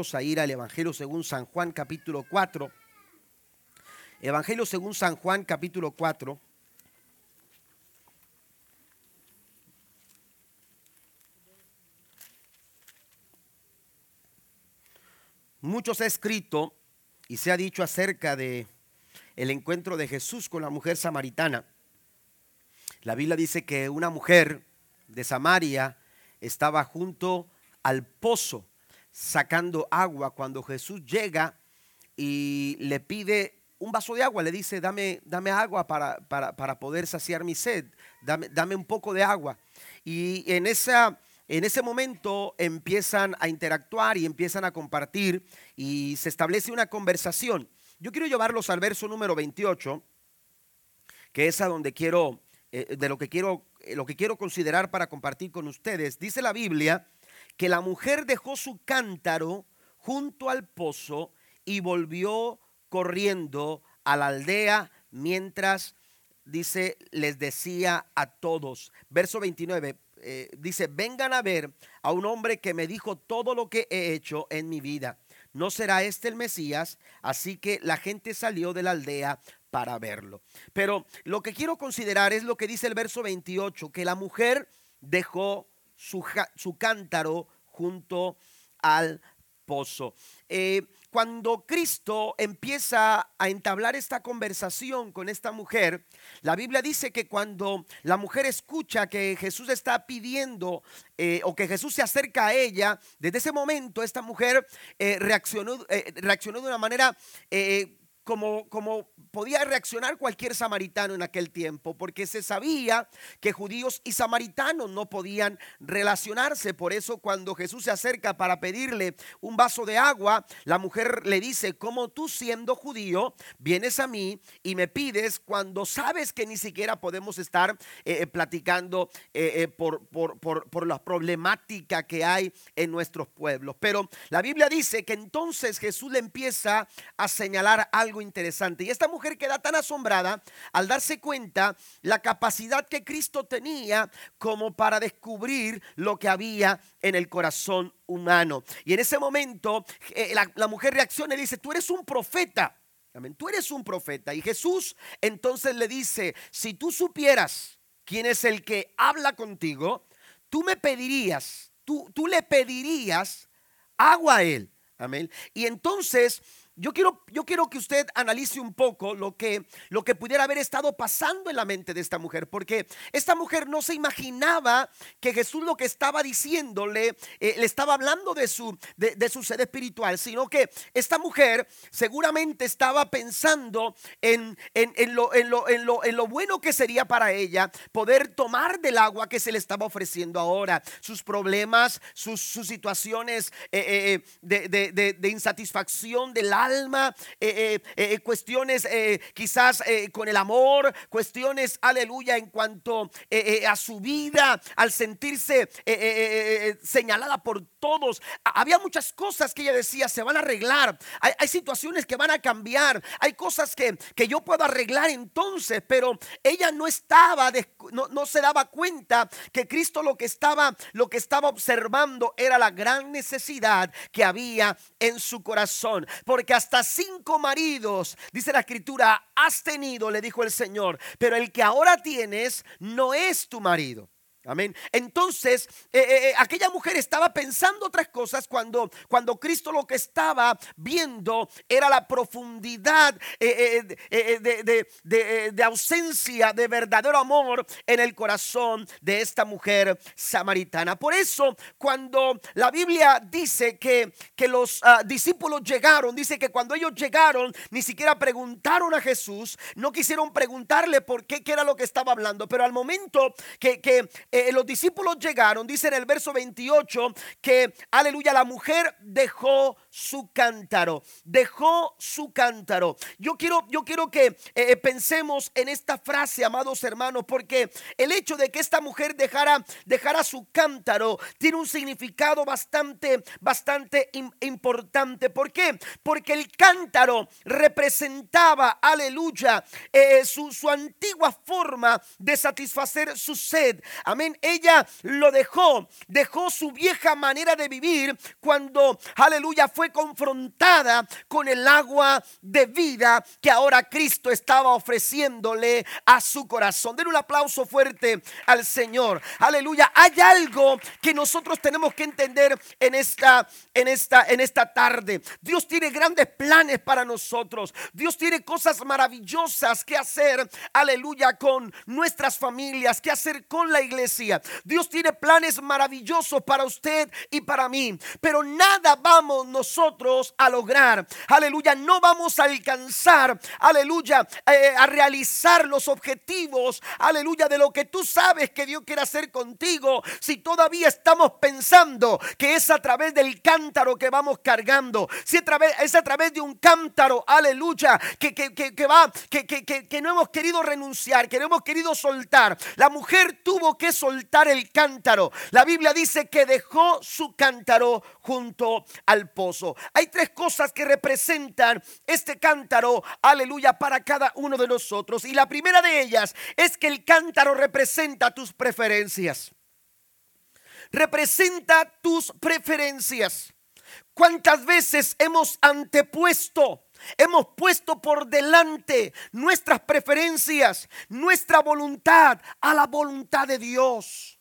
a ir al Evangelio según San Juan capítulo 4. Evangelio según San Juan capítulo 4. Mucho se ha escrito y se ha dicho acerca de el encuentro de Jesús con la mujer samaritana. La Biblia dice que una mujer de Samaria estaba junto al pozo sacando agua cuando Jesús llega y le pide un vaso de agua, le dice, dame, dame agua para, para, poder saciar mi sed, dame, dame, un poco de agua. Y en, esa, en ese momento empiezan a interactuar y empiezan a compartir y se establece una conversación. Yo quiero llevarlos al verso número 28, que es a donde quiero, eh, de lo que quiero, eh, lo que quiero considerar para compartir con ustedes. Dice la Biblia que la mujer dejó su cántaro junto al pozo y volvió corriendo a la aldea mientras, dice, les decía a todos. Verso 29. Eh, dice, vengan a ver a un hombre que me dijo todo lo que he hecho en mi vida. No será este el Mesías, así que la gente salió de la aldea para verlo. Pero lo que quiero considerar es lo que dice el verso 28, que la mujer dejó su, cántaro junto al pozo. Eh, cuando Cristo empieza a entablar esta conversación con esta mujer, la Biblia dice que cuando la mujer escucha que Jesús está pidiendo eh, o que Jesús se acerca a ella, desde ese momento esta mujer eh, reaccionó, reaccionó de una manera como, como podía reaccionar cualquier samaritano en aquel tiempo, porque se sabía que judíos y samaritanos no podían relacionarse. Por eso cuando Jesús se acerca para pedirle un vaso de agua, la mujer le dice, como tú siendo judío, vienes a mí y me pides cuando sabes que ni siquiera podemos estar eh, eh, platicando eh, por, por, por, por la problemática que hay en nuestros pueblos. Pero la Biblia dice que entonces Jesús le empieza a señalar algo interesante. Y esta mujer queda tan asombrada al darse cuenta la capacidad que Cristo tenía como para descubrir lo que había en el corazón humano. Y en ese momento eh, la, mujer reacciona y dice, tú eres un profeta. Amén. Tú eres un profeta. Y Jesús entonces le dice, si tú supieras quién es el que habla contigo, tú me pedirías, tú, tú le pedirías agua a él. Amén. Y entonces yo quiero, yo quiero que usted analice un poco lo que, lo que pudiera haber estado pasando en la mente de esta mujer, porque esta mujer no se imaginaba que Jesús lo que estaba diciéndole, eh, le estaba hablando de su, de, su sed espiritual, sino que esta mujer seguramente estaba pensando en, en, lo, en, lo, en, lo, en lo bueno que sería para ella poder tomar del agua que se le estaba ofreciendo ahora, sus problemas, sus, sus situaciones eh, eh, de, de insatisfacción del alma alma, eh, eh, eh, cuestiones quizás con el amor, cuestiones, aleluya, en cuanto a su vida, al sentirse señalada por todos. Había muchas cosas que ella decía, se van a arreglar. Hay, situaciones que van a cambiar. Hay cosas que, que, yo puedo arreglar entonces, pero ella no estaba, no, no se daba cuenta que Cristo lo que estaba, lo que estaba observando era la gran necesidad que había en su corazón. Porque hasta cinco maridos, dice la escritura, has tenido, le dijo el Señor, pero el que ahora tienes no es tu marido. Amén. Entonces, eh, eh, eh, aquella mujer estaba pensando otras cosas cuando, cuando Cristo lo que estaba viendo era la profundidad de, de, ausencia de verdadero amor en el corazón de esta mujer samaritana. Por eso, cuando la Biblia dice que, que los ah, discípulos llegaron, dice que cuando ellos llegaron, ni siquiera preguntaron a Jesús, no quisieron preguntarle por qué, qué era lo que estaba hablando, pero al momento que, que eh, los discípulos llegaron, dice en el verso 28 que, aleluya, la mujer dejó su cántaro, dejó su cántaro. Yo quiero, yo quiero que eh, eh, pensemos en esta frase, amados hermanos, porque el hecho de que esta mujer dejara, dejara su cántaro tiene un significado bastante, bastante importante. ¿Por qué? Porque el cántaro representaba, aleluya, su, su antigua forma de satisfacer su sed. Amén ella lo dejó, dejó su vieja manera de vivir cuando, aleluya, fue confrontada con el agua de vida que ahora Cristo estaba ofreciéndole a su corazón. Den un aplauso fuerte al Señor. Aleluya. Hay algo que nosotros tenemos que entender en esta, en esta, en esta tarde. Dios tiene grandes planes para nosotros. Dios tiene cosas maravillosas que hacer. Aleluya. Con nuestras familias, que hacer con la iglesia. Dios tiene planes maravillosos para usted y para mí. Pero nada vamos nosotros a lograr. Aleluya. No vamos a alcanzar. Aleluya. Eh, a realizar los objetivos. Aleluya. De lo que tú sabes que Dios quiere hacer contigo. Si todavía estamos pensando que es a través del cántaro que vamos cargando. Si a través, es a través de un cántaro. Aleluya. Que, que, que, va. Que, que, que no hemos querido renunciar. Que no hemos querido soltar. La mujer tuvo que soltar el cántaro. La Biblia dice que dejó su cántaro junto al pozo. Hay tres cosas que representan este cántaro, aleluya, para cada uno de nosotros. Y la primera de ellas es que el cántaro representa tus preferencias. Representa tus preferencias. ¿Cuántas veces hemos antepuesto Hemos puesto por delante nuestras preferencias, nuestra voluntad a la voluntad de Dios.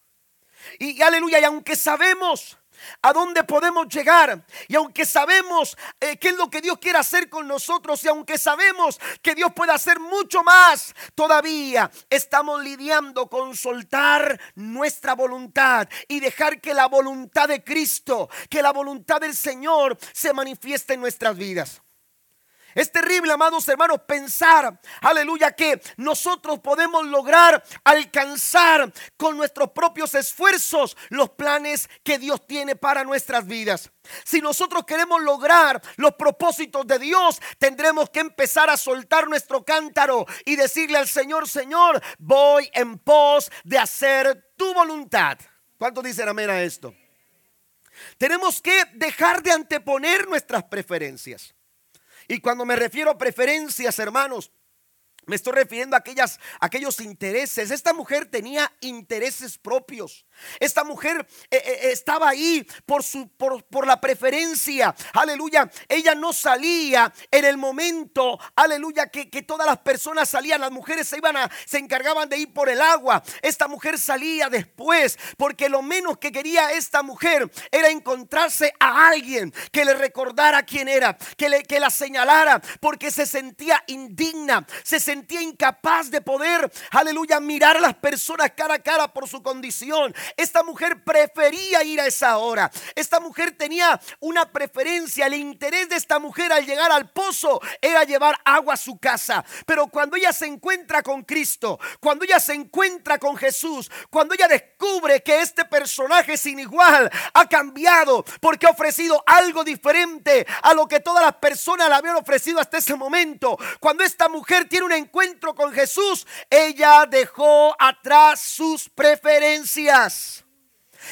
Y, aleluya, y aunque sabemos a dónde podemos llegar. Y aunque sabemos eh, qué es lo que Dios quiere hacer con nosotros, y aunque sabemos que Dios puede hacer mucho más, todavía estamos lidiando con soltar nuestra voluntad y dejar que la voluntad de Cristo, que la voluntad del Señor se manifieste en nuestras vidas. Es terrible, amados hermanos, pensar, aleluya, que nosotros podemos lograr alcanzar con nuestros propios esfuerzos los planes que Dios tiene para nuestras vidas. Si nosotros queremos lograr los propósitos de Dios, tendremos que empezar a soltar nuestro cántaro y decirle al Señor, Señor, voy en pos de hacer tu voluntad. ¿Cuántos dicen amén a esto? Tenemos que dejar de anteponer nuestras preferencias. Y cuando me refiero a preferencias, hermanos, me estoy refiriendo a aquellas, aquellos intereses. Esta mujer tenía intereses propios. Esta mujer eh, eh, estaba ahí por, su, por, por, la preferencia. Aleluya. Ella no salía en el momento, aleluya, que, que, todas las personas salían. Las mujeres se iban a, se encargaban de ir por el agua. Esta mujer salía después, porque lo menos que quería esta mujer era encontrarse a alguien que le recordara quién era, que, le, que la señalara, porque se sentía indigna, se sentía incapaz de poder, aleluya, mirar a las personas cara a cara por su condición. Esta mujer prefería ir a esa hora. Esta mujer tenía una preferencia. El interés de esta mujer al llegar al pozo era llevar agua a su casa. Pero cuando ella se encuentra con Cristo, cuando ella se encuentra con Jesús, cuando ella descubre que este personaje sin igual ha cambiado porque ha ofrecido algo diferente a lo que todas las personas le habían ofrecido hasta ese momento. Cuando esta mujer tiene un encuentro con Jesús, ella dejó atrás sus preferencias.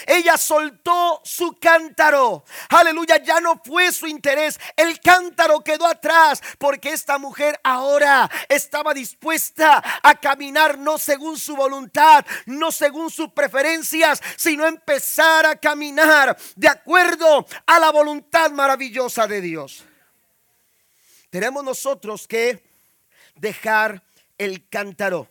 Ella soltó su cántaro. Aleluya, ya no fue su interés. El cántaro quedó atrás porque esta mujer ahora estaba dispuesta a caminar no según su voluntad, no según sus preferencias, sino empezar a caminar de acuerdo a la voluntad maravillosa de Dios. Tenemos nosotros que dejar el cántaro.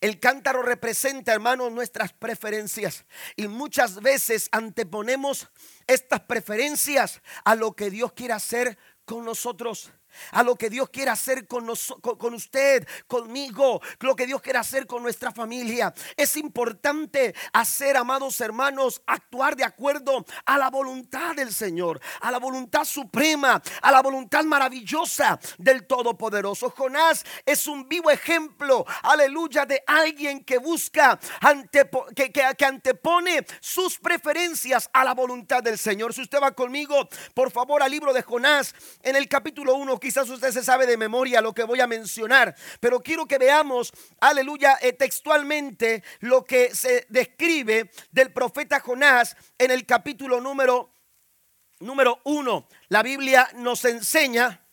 El cántaro representa, hermanos, nuestras preferencias. Y muchas veces anteponemos estas preferencias a lo que Dios quiere hacer con nosotros a lo que Dios quiere hacer con, con, usted, conmigo, lo que Dios quiere hacer con nuestra familia. Es importante hacer, amados hermanos, actuar de acuerdo a la voluntad del Señor, a la voluntad suprema, a la voluntad maravillosa del Todopoderoso. Jonás es un vivo ejemplo, aleluya, de alguien que busca, que, que antepone sus preferencias a la voluntad del Señor. Si usted va conmigo, por favor, al libro de Jonás, en el capítulo 1, Quizás usted se sabe de memoria lo que voy a mencionar, pero quiero que veamos, aleluya, eh, textualmente lo que se describe del profeta Jonás en el capítulo número número uno. La Biblia nos enseña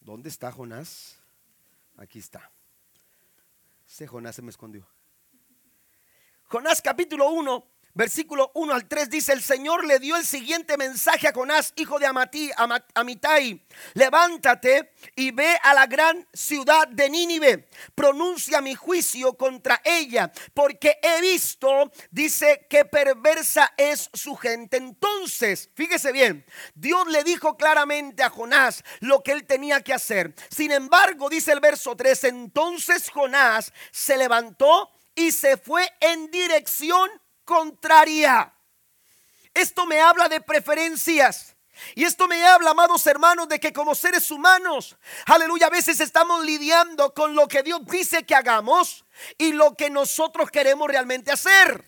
¿Dónde está Jonás? Aquí está. Ese Jonás se me escondió. Jonás capítulo 1, versículo 1 al 3 dice, el Señor le dio el siguiente mensaje a Jonás, hijo de Amatí, Amitai, levántate y ve a la gran ciudad de Nínive, pronuncia mi juicio contra ella, porque he visto, dice, que perversa es su gente. Entonces, fíjese bien, Dios le dijo claramente a Jonás lo que él tenía que hacer. Sin embargo, dice el verso 3, entonces Jonás se levantó y se fue en dirección contraria. Esto me habla de preferencias. Y esto me habla, amados hermanos, de que como seres humanos, aleluya, a veces estamos lidiando con lo que Dios dice que hagamos y lo que nosotros queremos realmente hacer.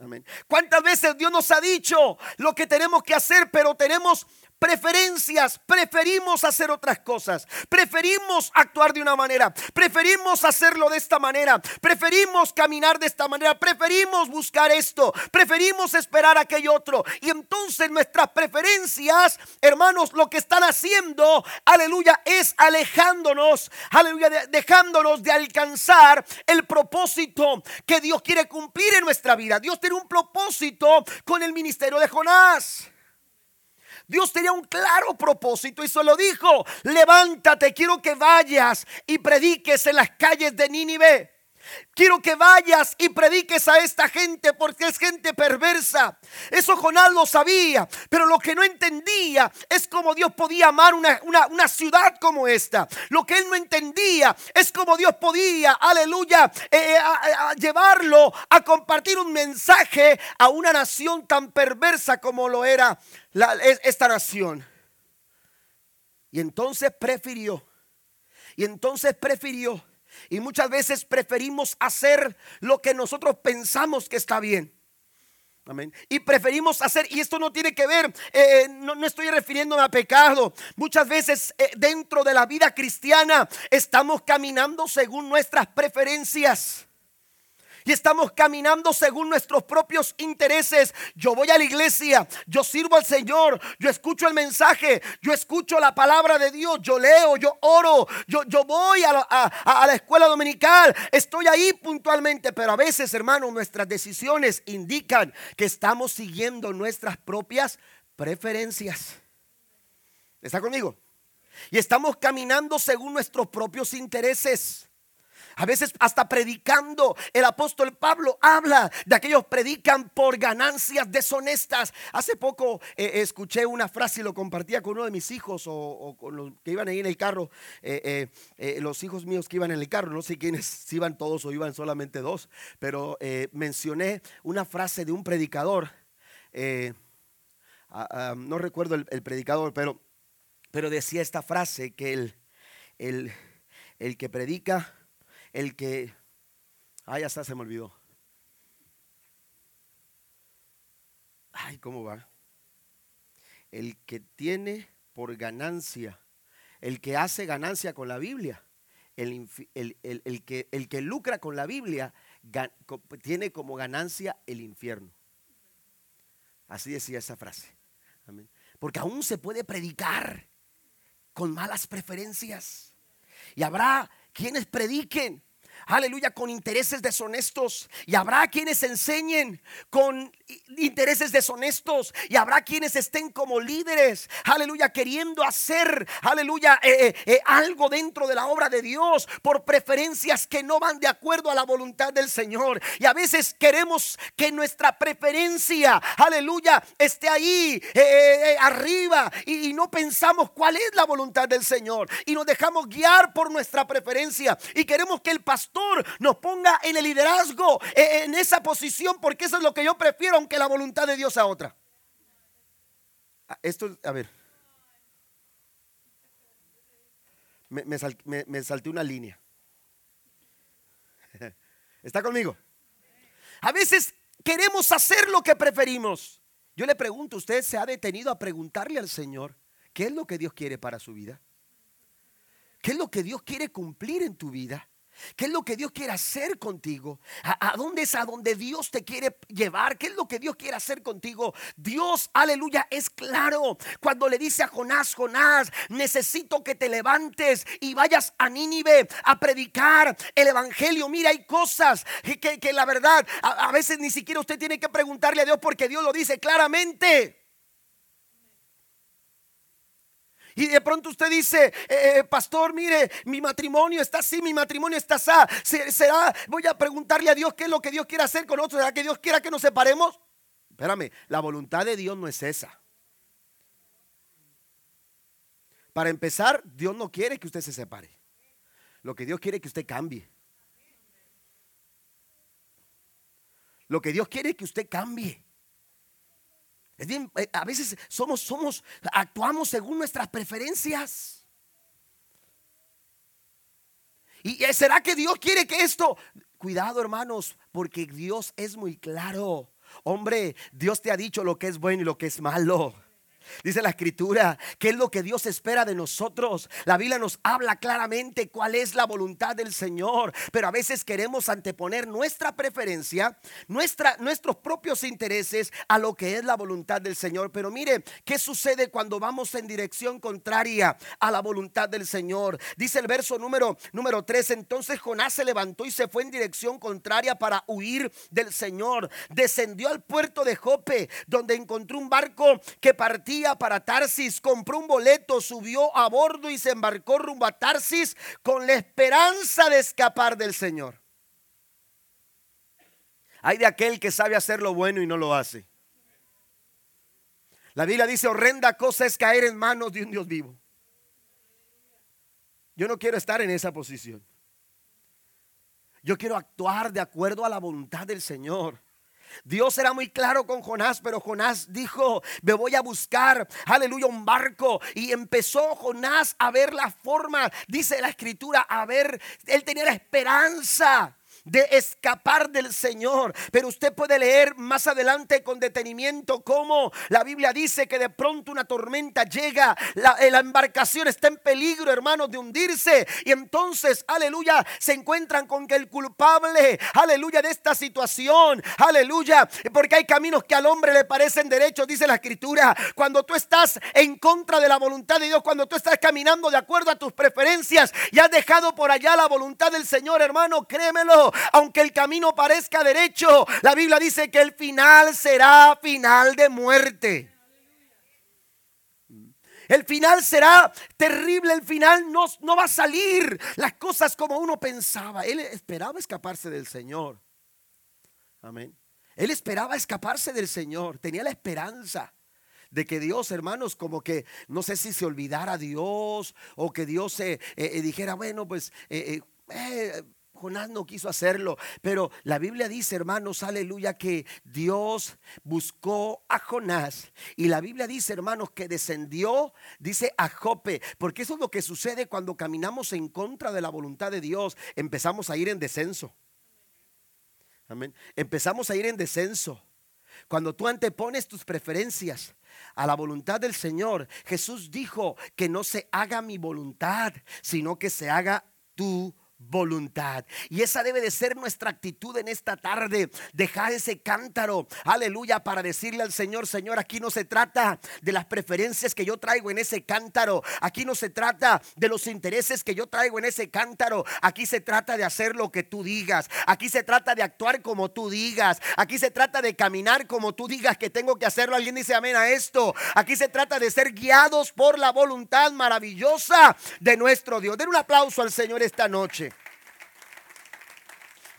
Amén. ¿Cuántas veces Dios nos ha dicho lo que tenemos que hacer, pero tenemos preferencias, preferimos hacer otras cosas, preferimos actuar de una manera, preferimos hacerlo de esta manera, preferimos caminar de esta manera, preferimos buscar esto, preferimos esperar aquello otro. Y entonces nuestras preferencias, hermanos, lo que están haciendo, aleluya, es alejándonos, aleluya, dejándonos de alcanzar el propósito que Dios quiere cumplir en nuestra vida. Dios tiene un propósito con el ministerio de Jonás. Dios tenía un claro propósito y se lo dijo, levántate, quiero que vayas y prediques en las calles de Nínive. Quiero que vayas y prediques a esta gente porque es gente perversa. Eso Jonás lo sabía, pero lo que no entendía es cómo Dios podía amar una, una, ciudad como esta. Lo que él no entendía es cómo Dios podía, aleluya, eh, eh, llevarlo a compartir un mensaje a una nación tan perversa como lo era esta nación. Y entonces prefirió, y entonces prefirió y muchas veces preferimos hacer lo que nosotros pensamos que está bien. Amén. Y preferimos hacer, y esto no tiene que ver, eh, no, estoy refiriéndome a pecado. Muchas veces eh, dentro de la vida cristiana estamos caminando según nuestras preferencias y estamos caminando según nuestros propios intereses. Yo voy a la iglesia, yo sirvo al Señor, yo escucho el mensaje, yo escucho la palabra de Dios, yo leo, yo oro, yo, yo voy a la, a la escuela dominical, estoy ahí puntualmente, pero a veces, hermano, nuestras decisiones indican que estamos siguiendo nuestras propias preferencias. ¿Está conmigo? Y estamos caminando según nuestros propios intereses. A veces hasta predicando, el apóstol Pablo habla de aquellos predican por ganancias deshonestas. Hace poco eh, escuché una frase y lo compartía con uno de mis hijos o, con los que iban ahí en el carro, eh, eh, los hijos míos que iban en el carro, no sé quiénes, si iban todos o iban solamente dos, pero mencioné una frase de un predicador, no recuerdo el, predicador, pero, pero decía esta frase que el, el, el que predica el que, ay, hasta se me olvidó. Ay, ¿cómo va? El que tiene por ganancia, el que hace ganancia con la Biblia, el, que, el que lucra con la Biblia, tiene como ganancia el infierno. Así decía esa frase. Porque aún se puede predicar con malas preferencias. Y habrá quienes prediquen aleluya, con intereses deshonestos. Y habrá quienes enseñen con intereses deshonestos. Y habrá quienes estén como líderes, aleluya, queriendo hacer, aleluya, eh, eh, eh, algo dentro de la obra de Dios por preferencias que no van de acuerdo a la voluntad del Señor. Y a veces queremos que nuestra preferencia, aleluya, esté ahí arriba y, y no pensamos cuál es la voluntad del Señor. Y nos dejamos guiar por nuestra preferencia. Y queremos que el pastor nos ponga en el liderazgo, e, en esa posición, porque eso es lo que yo prefiero, aunque la voluntad de Dios a otra. Ah, esto, a ver. Me, me, salté una línea. ¿Está conmigo? A veces queremos hacer lo que preferimos. Yo le pregunto, ¿usted se ha detenido a preguntarle al Señor qué es lo que Dios quiere para su vida? ¿Qué es lo que Dios quiere cumplir en tu vida? ¿Qué es lo que Dios quiere hacer contigo? ¿A, dónde es a donde Dios te quiere llevar? ¿Qué es lo que Dios quiere hacer contigo? Dios, aleluya, es claro. Cuando le dice a Jonás, Jonás, necesito que te levantes y vayas a Nínive a predicar el Evangelio. Mira, hay cosas que, que la verdad, a, a veces ni siquiera usted tiene que preguntarle a Dios porque Dios lo dice claramente. Y de pronto usted dice, eh, eh, pastor, mire, mi matrimonio está así, mi matrimonio está así. ¿Será? Voy a preguntarle a Dios qué es lo que Dios quiere hacer con nosotros. ¿Será que Dios quiera que nos separemos? Espérame, la voluntad de Dios no es esa. Para empezar, Dios no quiere que usted se separe. Lo que Dios quiere es que usted cambie. Lo que Dios quiere es que usted cambie. Eh, a veces somos, somos, actuamos según nuestras preferencias. ¿Y será que Dios quiere que esto? Cuidado hermanos, porque Dios es muy claro. Hombre, Dios te ha dicho lo que es bueno y lo que es malo. Dice la escritura, ¿qué es lo que Dios espera de nosotros? La Biblia nos habla claramente cuál es la voluntad del Señor, pero a veces queremos anteponer nuestra preferencia, nuestra, nuestros propios intereses a lo que es la voluntad del Señor. Pero mire, ¿qué sucede cuando vamos en dirección contraria a la voluntad del Señor? Dice el verso número, número 3, entonces Jonás se levantó y se fue en dirección contraria para huir del Señor. Descendió al puerto de Jope, donde encontró un barco que partía para Tarsis, compró un boleto, subió a bordo y se embarcó rumbo a Tarsis con la esperanza de escapar del Señor. Hay de aquel que sabe hacer lo bueno y no lo hace. La Biblia dice, horrenda cosa es caer en manos de un Dios vivo. Yo no quiero estar en esa posición. Yo quiero actuar de acuerdo a la voluntad del Señor. Dios era muy claro con Jonás, pero Jonás dijo, me voy a buscar, aleluya, un barco. Y empezó Jonás a ver la forma, dice la escritura, a ver, él tenía la esperanza de escapar del Señor. Pero usted puede leer más adelante con detenimiento cómo la Biblia dice que de pronto una tormenta llega, la, eh, la embarcación está en peligro, hermanos, de hundirse. Y entonces, aleluya, se encuentran con que el culpable, aleluya, de esta situación, aleluya, porque hay caminos que al hombre le parecen derechos, dice la escritura. Cuando tú estás en contra de la voluntad de Dios, cuando tú estás caminando de acuerdo a tus preferencias y has dejado por allá la voluntad del Señor, hermano, créemelo, aunque el camino parezca derecho, la Biblia dice que el final será final de muerte. El final será terrible, el final no, no va a salir las cosas como uno pensaba. Él esperaba escaparse del Señor. Amén. Él esperaba escaparse del Señor, tenía la esperanza de que Dios, hermanos, como que no sé si se olvidara Dios o que Dios se eh, eh, dijera, bueno, pues eh, Jonás no quiso hacerlo, pero la Biblia dice, hermanos, aleluya, que Dios buscó a Jonás. Y la Biblia dice, hermanos, que descendió, dice a Jope, porque eso es lo que sucede cuando caminamos en contra de la voluntad de Dios. Empezamos a ir en descenso. Amén. Empezamos a ir en descenso. Cuando tú antepones tus preferencias a la voluntad del Señor, Jesús dijo que no se haga mi voluntad, sino que se haga tu voluntad. Y esa debe de ser nuestra actitud en esta tarde. Dejar ese cántaro, aleluya, para decirle al Señor, Señor, aquí no se trata de las preferencias que yo traigo en ese cántaro. Aquí no se trata de los intereses que yo traigo en ese cántaro. Aquí se trata de hacer lo que tú digas. Aquí se trata de actuar como tú digas. Aquí se trata de caminar como tú digas que tengo que hacerlo. Alguien dice amén a esto. Aquí se trata de ser guiados por la voluntad maravillosa de nuestro Dios. Den un aplauso al Señor esta noche.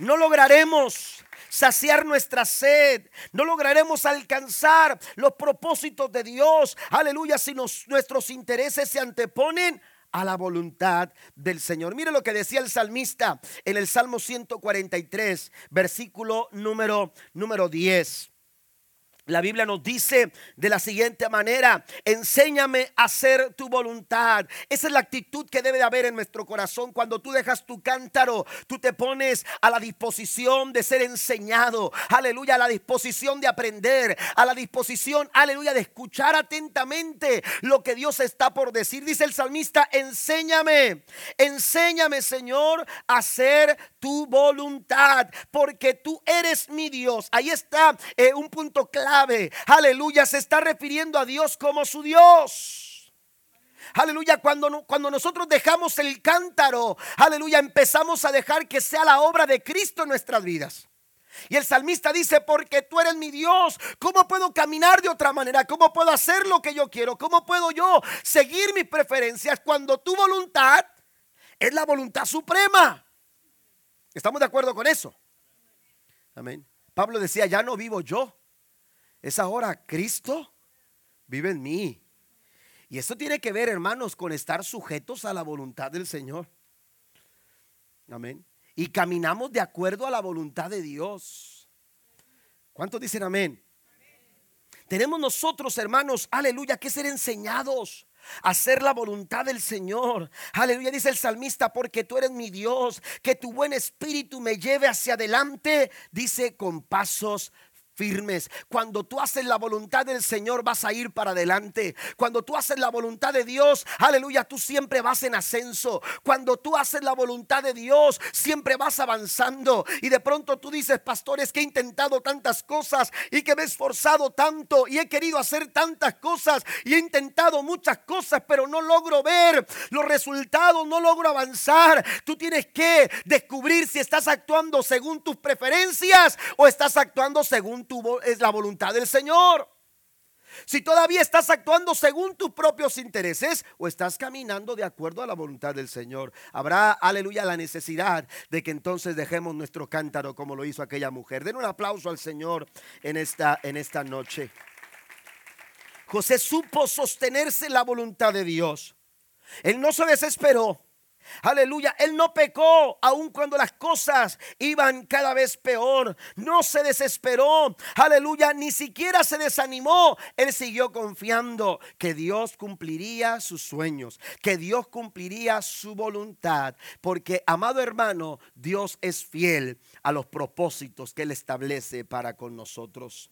No lograremos saciar nuestra sed. No lograremos alcanzar los propósitos de Dios. Aleluya, si nuestros intereses se anteponen a la voluntad del Señor. Mire lo que decía el salmista en el Salmo 143, versículo número, número 10. La Biblia nos dice de la siguiente manera, enséñame a hacer tu voluntad. Esa es la actitud que debe de haber en nuestro corazón. Cuando tú dejas tu cántaro, tú te pones a la disposición de ser enseñado. Aleluya, a la disposición de aprender, a la disposición, aleluya, de escuchar atentamente lo que Dios está por decir. Dice el salmista, enséñame, enséñame Señor a hacer tu voluntad, porque tú eres mi Dios. Ahí está eh, un punto Aleluya, se está refiriendo a Dios como su Dios. Aleluya, cuando, cuando nosotros dejamos el cántaro, aleluya, empezamos a dejar que sea la obra de Cristo en nuestras vidas. Y el salmista dice, porque tú eres mi Dios, ¿cómo puedo caminar de otra manera? ¿Cómo puedo hacer lo que yo quiero? ¿Cómo puedo yo seguir mis preferencias cuando tu voluntad es la voluntad suprema? ¿Estamos de acuerdo con eso? Amén. Pablo decía, ya no vivo yo, es ahora Cristo vive en mí. Y esto tiene que ver, hermanos, con estar sujetos a la voluntad del Señor. Amén. Y caminamos de acuerdo a la voluntad de Dios. ¿Cuántos dicen amén? Tenemos nosotros, hermanos, aleluya, que ser enseñados a hacer la voluntad del Señor. Aleluya, dice el salmista, porque tú eres mi Dios, que tu buen espíritu me lleve hacia adelante, dice con pasos firmes. Cuando tú haces la voluntad del Señor vas a ir para adelante. Cuando tú haces la voluntad de Dios, aleluya, tú siempre vas en ascenso. Cuando tú haces la voluntad de Dios, siempre vas avanzando. Y de pronto tú dices, pastores, que he intentado tantas cosas y que me he esforzado tanto y he querido hacer tantas cosas y he intentado muchas cosas, pero no logro ver los resultados, no logro avanzar. Tú tienes que descubrir si estás actuando según tus preferencias o estás actuando según es la voluntad del Señor. Si todavía estás actuando según tus propios intereses o estás caminando de acuerdo a la voluntad del Señor, habrá, aleluya, la necesidad de que entonces dejemos nuestro cántaro como lo hizo aquella mujer. Den un aplauso al Señor en esta, en esta noche. José supo sostenerse la voluntad de Dios. Él no se desesperó. Aleluya, él no pecó aun cuando las cosas iban cada vez peor. No se desesperó. Aleluya, ni siquiera se desanimó. Él siguió confiando que Dios cumpliría sus sueños, que Dios cumpliría su voluntad. Porque, amado hermano, Dios es fiel a los propósitos que Él establece para con nosotros.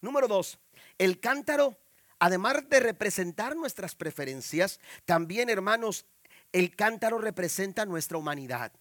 Número dos, el cántaro además de representar nuestras preferencias, también, hermanos, el cántaro representa nuestra humanidad.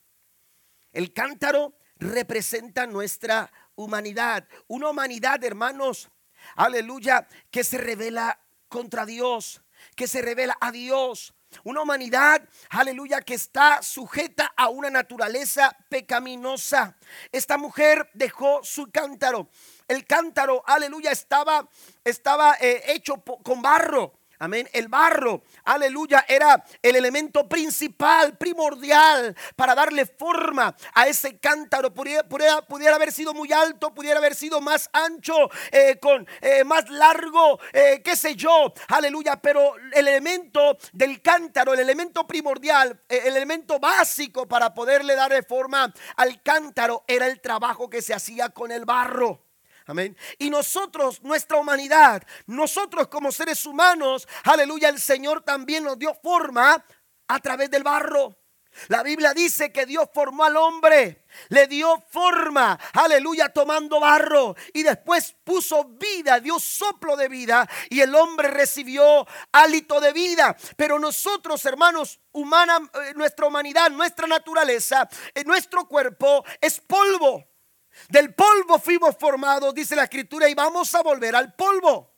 El cántaro representa nuestra humanidad. Una humanidad, hermanos, aleluya, que se revela contra Dios, que se revela a Dios. Una humanidad, aleluya, que está sujeta a una naturaleza pecaminosa. Esta mujer dejó su cántaro. El cántaro, aleluya, estaba, estaba eh, hecho con barro. Amén. El barro, aleluya, era el elemento principal, primordial para darle forma a ese cántaro. Pudiera, pudiera, haber sido muy alto, pudiera haber sido más ancho, eh, con eh, más largo, eh, qué sé yo. Aleluya. Pero el elemento del cántaro, el elemento primordial, el elemento básico para poderle darle forma al cántaro era el trabajo que se hacía con el barro. Amén. Y nosotros, nuestra humanidad, nosotros como seres humanos, aleluya, el Señor también nos dio forma a través del barro. La Biblia dice que Dios formó al hombre, le dio forma, aleluya, tomando barro y después puso vida, dio soplo de vida y el hombre recibió hálito de vida. Pero nosotros, hermanos, humana, eh, nuestra humanidad, nuestra naturaleza, eh, nuestro cuerpo es polvo. Del polvo fuimos formados, dice la escritura, y vamos a volver al polvo.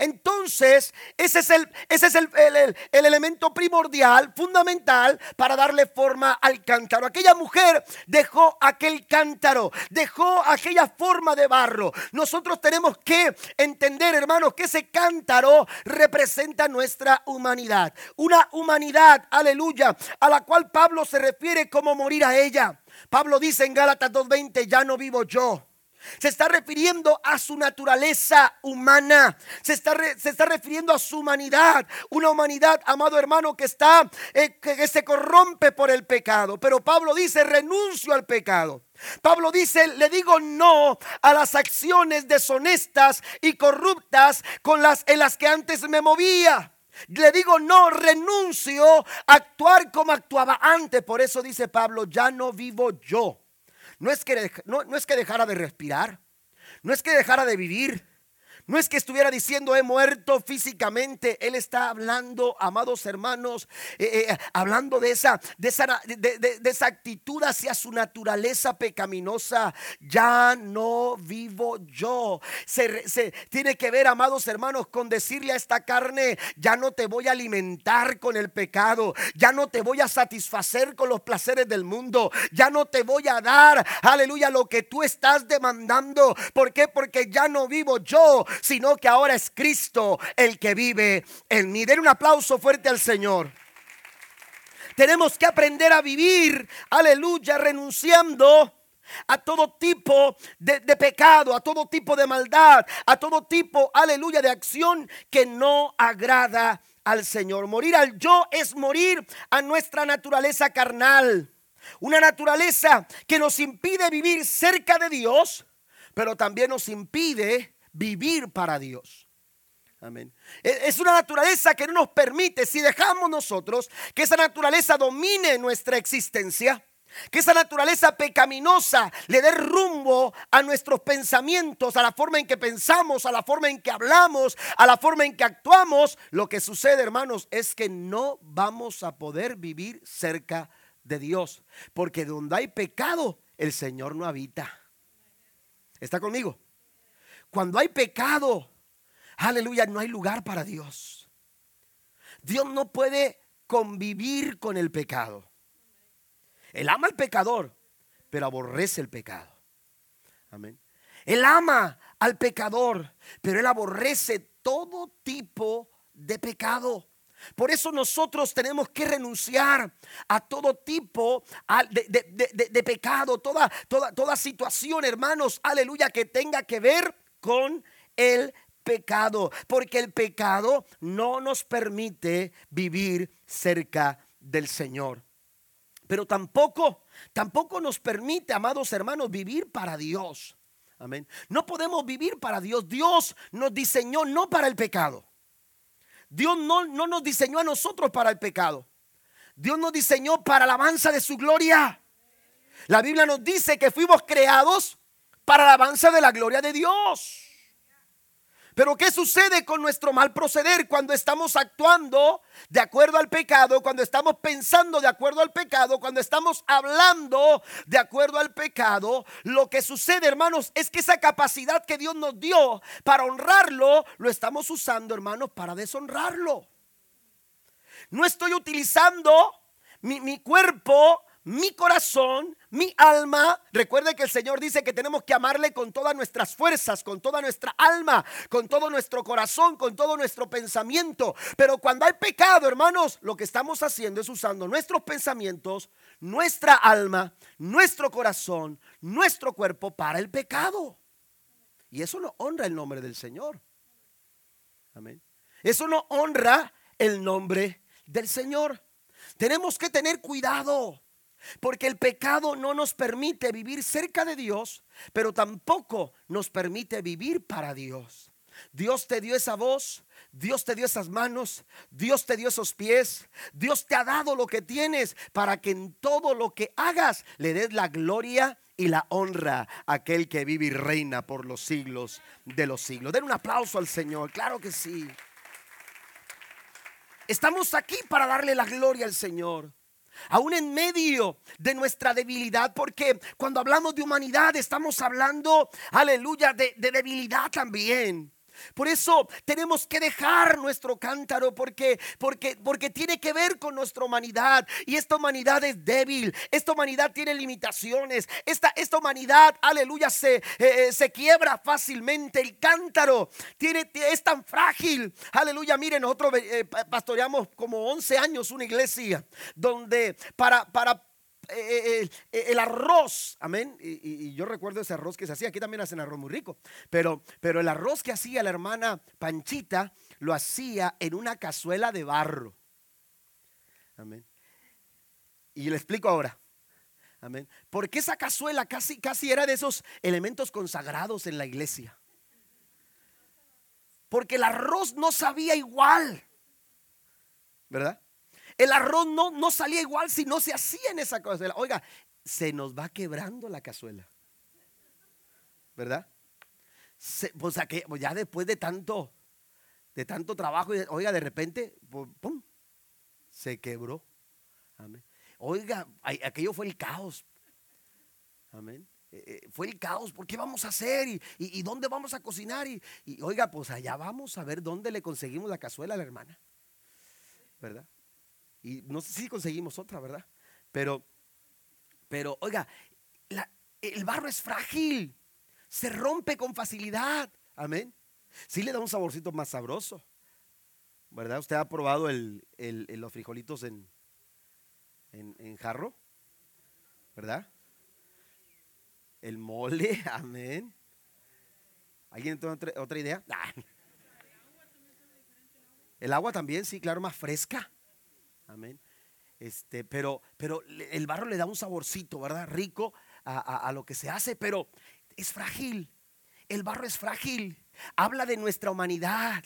Entonces, ese es, el, ese es el, el, elemento primordial, fundamental, para darle forma al cántaro. Aquella mujer dejó aquel cántaro, dejó aquella forma de barro. Nosotros tenemos que entender, hermanos, que ese cántaro representa nuestra humanidad. Una humanidad, aleluya, a la cual Pablo se refiere como morir a ella. Pablo dice en Gálatas 2.20, ya no vivo yo, Se está refiriendo a su naturaleza humana. Se está, se está refiriendo a su humanidad. Una humanidad, amado hermano, que está, eh, que se corrompe por el pecado. Pero Pablo dice, renuncio al pecado. Pablo dice, le digo no a las acciones deshonestas y corruptas con las en las que antes me movía. Le digo no, renuncio a actuar como actuaba antes. Por eso dice Pablo, ya no vivo yo no es que, no, es que dejara de respirar, no es que dejara de vivir, no es que estuviera diciendo he muerto físicamente. Él está hablando, amados hermanos, eh, eh, hablando de esa, de esa, de, esa actitud hacia su naturaleza pecaminosa. Ya no vivo yo. Se, se, tiene que ver, amados hermanos, con decirle a esta carne, ya no te voy a alimentar con el pecado. Ya no te voy a satisfacer con los placeres del mundo. Ya no te voy a dar, aleluya, lo que tú estás demandando. ¿Por qué? Porque ya no vivo yo, sino que ahora es Cristo el que vive en mí. Den un aplauso fuerte al Señor. Tenemos que aprender a vivir, aleluya, renunciando a todo tipo de, pecado, a todo tipo de maldad, a todo tipo, aleluya, de acción que no agrada al Señor. Morir al yo es morir a nuestra naturaleza carnal. Una naturaleza que nos impide vivir cerca de Dios, pero también nos impide vivir para Dios. Amén. E, es una naturaleza que no nos permite, si dejamos nosotros que esa naturaleza domine nuestra existencia, que esa naturaleza pecaminosa le dé rumbo a nuestros pensamientos, a la forma en que pensamos, a la forma en que hablamos, a la forma en que actuamos, lo que sucede, hermanos, es que no vamos a poder vivir cerca de Dios, porque donde hay pecado, el Señor no habita. ¿Está conmigo? Cuando hay pecado, aleluya, no hay lugar para Dios. Dios no puede convivir con el pecado. Él ama al pecador, pero aborrece el pecado. Amén. Él ama al pecador, pero él aborrece todo tipo de pecado. Por eso nosotros tenemos que renunciar a todo tipo de, pecado, toda, toda, toda situación, hermanos, aleluya, que tenga que ver con el pecado, porque el pecado no nos permite vivir cerca del Señor. Pero tampoco, tampoco nos permite, amados hermanos, vivir para Dios. Amén. No podemos vivir para Dios. Dios nos diseñó no para el pecado. Dios no, no nos diseñó a nosotros para el pecado. Dios nos diseñó para la alabanza de su gloria. La Biblia nos dice que fuimos creados para la alabanza de la gloria de Dios. Pero ¿qué sucede con nuestro mal proceder cuando estamos actuando de acuerdo al pecado, cuando estamos pensando de acuerdo al pecado, cuando estamos hablando de acuerdo al pecado? Lo que sucede, hermanos, es que esa capacidad que Dios nos dio para honrarlo, lo estamos usando, hermanos, para deshonrarlo. No estoy utilizando mi, mi cuerpo mi corazón, mi alma. Recuerde que el Señor dice que tenemos que amarle con todas nuestras fuerzas, con toda nuestra alma, con todo nuestro corazón, con todo nuestro pensamiento. Pero cuando hay pecado, hermanos, lo que estamos haciendo es usando nuestros pensamientos, nuestra alma, nuestro corazón, nuestro cuerpo para el pecado. Y eso no honra el nombre del Señor. Amén. Eso no honra el nombre del Señor. Tenemos que tener cuidado. Porque el pecado no nos permite vivir cerca de Dios, pero tampoco nos permite vivir para Dios. Dios te dio esa voz, Dios te dio esas manos, Dios te dio esos pies, Dios te ha dado lo que tienes para que en todo lo que hagas le des la gloria y la honra a aquel que vive y reina por los siglos de los siglos. Den un aplauso al Señor, claro que sí. Estamos aquí para darle la gloria al Señor aún en medio de nuestra debilidad, porque cuando hablamos de humanidad estamos hablando, aleluya, de, debilidad también. Por eso tenemos que dejar nuestro cántaro porque, porque, porque tiene que ver con nuestra humanidad. Y esta humanidad es débil. Esta humanidad tiene limitaciones. Esta, esta humanidad, aleluya, se, eh, eh, se quiebra fácilmente. El cántaro tiene, es tan frágil. Aleluya, miren, nosotros eh, pastoreamos como 11 años una iglesia donde para, para el, arroz, amén. Y, yo recuerdo ese arroz que se hacía, aquí también hacen arroz muy rico, pero, pero el arroz que hacía la hermana Panchita lo hacía en una cazuela de barro. Amén. Y le explico ahora. Amén. Porque esa cazuela casi, casi era de esos elementos consagrados en la iglesia. Porque el arroz no sabía igual. ¿Verdad? El arroz no, no salía igual si no se hacía en esa cazuela. Oiga, se nos va quebrando la cazuela. ¿Verdad? pues, pues ya después de tanto, de tanto trabajo, oiga, de repente, ¡pum! Se quebró. Amén. Oiga, aquello fue el caos. Amén. Eh, eh, fue el caos, ¿por qué vamos a hacer? ¿Y, dónde vamos a cocinar? Y, oiga, pues allá vamos a ver dónde le conseguimos la cazuela a la hermana. ¿Verdad? Y no sé si conseguimos otra, ¿verdad? Pero, pero, oiga, el barro es frágil, se rompe con facilidad. Amén. Sí le da un saborcito más sabroso. ¿Verdad? Usted ha probado los frijolitos en, en, jarro, ¿verdad? El mole, amén. ¿Alguien tiene otra, idea? El agua también, sí, claro, más fresca. Amén. Este, pero, pero el barro le da un saborcito, ¿verdad? Rico a, a lo que se hace, pero es frágil. El barro es frágil. Habla de nuestra humanidad.